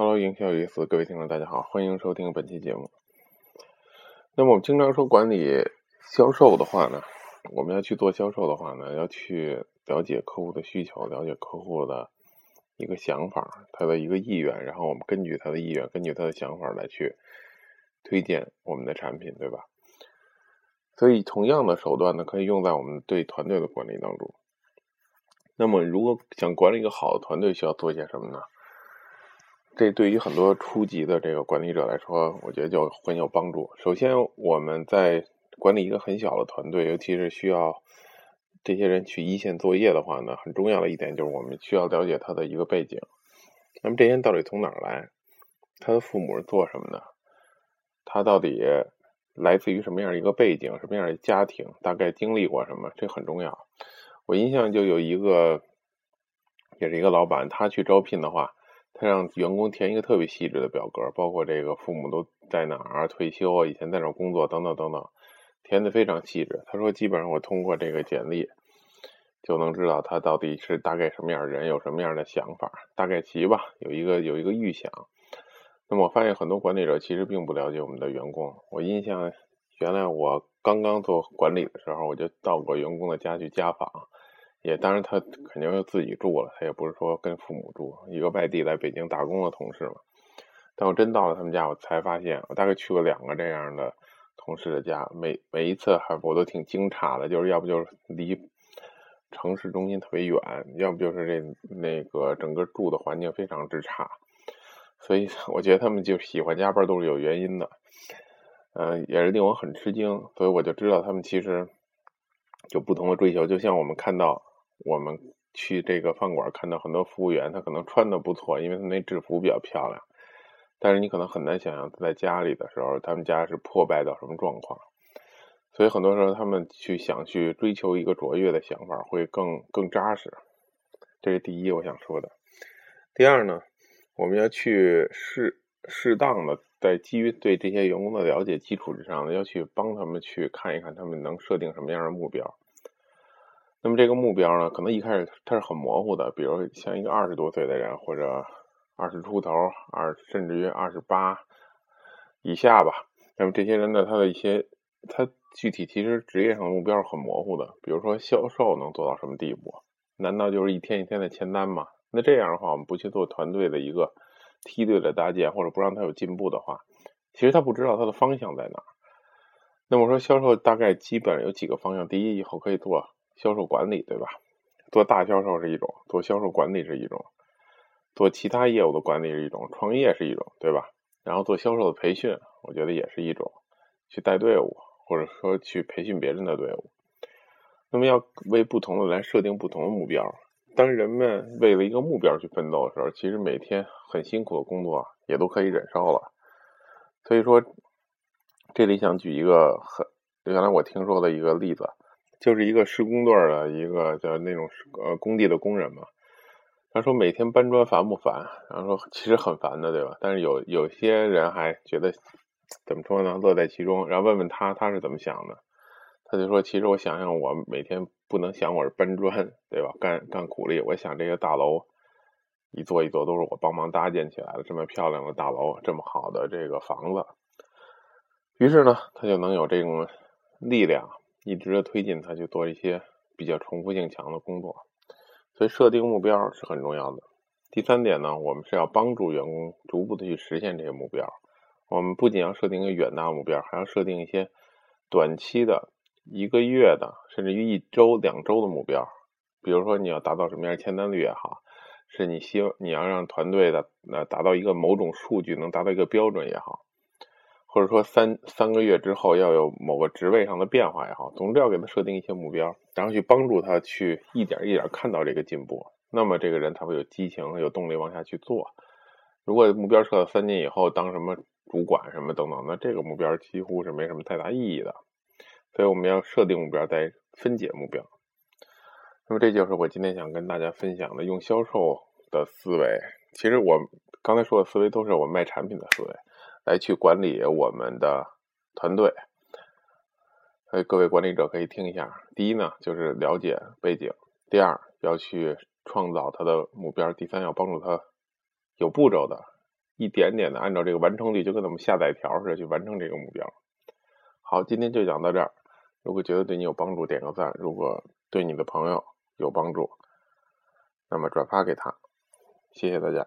Hello，营销有意思，各位听众大家好，欢迎收听本期节目。那么我们经常说管理销售的话呢，我们要去做销售的话呢，要去了解客户的需求，了解客户的一个想法，他的一个意愿，然后我们根据他的意愿，根据他的想法来去推荐我们的产品，对吧？所以同样的手段呢，可以用在我们对团队的管理当中。那么，如果想管理一个好的团队，需要做些什么呢？这对于很多初级的这个管理者来说，我觉得就很有帮助。首先，我们在管理一个很小的团队，尤其是需要这些人去一线作业的话呢，很重要的一点就是我们需要了解他的一个背景。那么这些人到底从哪儿来？他的父母是做什么的？他到底来自于什么样一个背景？什么样的家庭？大概经历过什么？这很重要。我印象就有一个，也是一个老板，他去招聘的话，他让员工填一个特别细致的表格，包括这个父母都在哪儿、退休啊、以前在哪儿工作等等等等，填的非常细致。他说，基本上我通过这个简历就能知道他到底是大概什么样的人，有什么样的想法，大概齐吧，有一个有一个预想。那么我发现很多管理者其实并不了解我们的员工。我印象原来我刚刚做管理的时候，我就到过员工的家去家访。也当然，他肯定是自己住了，他也不是说跟父母住。一个外地来北京打工的同事嘛，但我真到了他们家，我才发现，我大概去过两个这样的同事的家，每每一次还我都挺惊诧的，就是要不就是离城市中心特别远，要不就是这那个整个住的环境非常之差，所以我觉得他们就喜欢加班都是有原因的，嗯，也是令我很吃惊，所以我就知道他们其实有不同的追求，就像我们看到。我们去这个饭馆看到很多服务员，他可能穿的不错，因为他那制服比较漂亮。但是你可能很难想象他在家里的时候，他们家是破败到什么状况。所以很多时候他们去想去追求一个卓越的想法，会更更扎实。这是第一我想说的。第二呢，我们要去适适当的在基于对这些员工的了解基础之上，要去帮他们去看一看他们能设定什么样的目标。那么这个目标呢，可能一开始它是很模糊的，比如像一个二十多岁的人，或者二十出头，二甚至于二十八以下吧。那么这些人呢，他的一些他具体其实职业上的目标是很模糊的，比如说销售能做到什么地步？难道就是一天一天的签单吗？那这样的话，我们不去做团队的一个梯队的搭建，或者不让他有进步的话，其实他不知道他的方向在哪。那么说销售大概基本有几个方向，第一，以后可以做。销售管理对吧？做大销售是一种，做销售管理是一种，做其他业务的管理是一种，创业是一种，对吧？然后做销售的培训，我觉得也是一种，去带队伍，或者说去培训别人的队伍。那么要为不同的来设定不同的目标。当人们为了一个目标去奋斗的时候，其实每天很辛苦的工作也都可以忍受了。所以说，这里想举一个很原来我听说的一个例子。就是一个施工队的一个叫那种呃工地的工人嘛，他说每天搬砖烦不烦？然后说其实很烦的，对吧？但是有有些人还觉得怎么说呢？乐在其中。然后问问他他是怎么想的，他就说：其实我想想，我每天不能想我是搬砖，对吧？干干苦力，我想这个大楼一座一座都是我帮忙搭建起来的，这么漂亮的大楼，这么好的这个房子。于是呢，他就能有这种力量。一直的推进他去做一些比较重复性强的工作，所以设定目标是很重要的。第三点呢，我们是要帮助员工逐步的去实现这些目标。我们不仅要设定一个远大目标，还要设定一些短期的、一个月的，甚至于一周、两周的目标。比如说，你要达到什么样的签单率也好，是你希望你要让团队的呃达到一个某种数据能达到一个标准也好。或者说三三个月之后要有某个职位上的变化也好，总之要给他设定一些目标，然后去帮助他去一点一点看到这个进步。那么这个人他会有激情、有动力往下去做。如果目标设到三年以后当什么主管什么等等，那这个目标几乎是没什么太大意义的。所以我们要设定目标，再分解目标。那么这就是我今天想跟大家分享的，用销售的思维。其实我刚才说的思维都是我卖产品的思维。来去管理我们的团队，所以各位管理者可以听一下。第一呢，就是了解背景；第二，要去创造他的目标；第三，要帮助他有步骤的一点点的按照这个完成率，就跟咱们下载条似的去完成这个目标。好，今天就讲到这儿。如果觉得对你有帮助，点个赞；如果对你的朋友有帮助，那么转发给他。谢谢大家。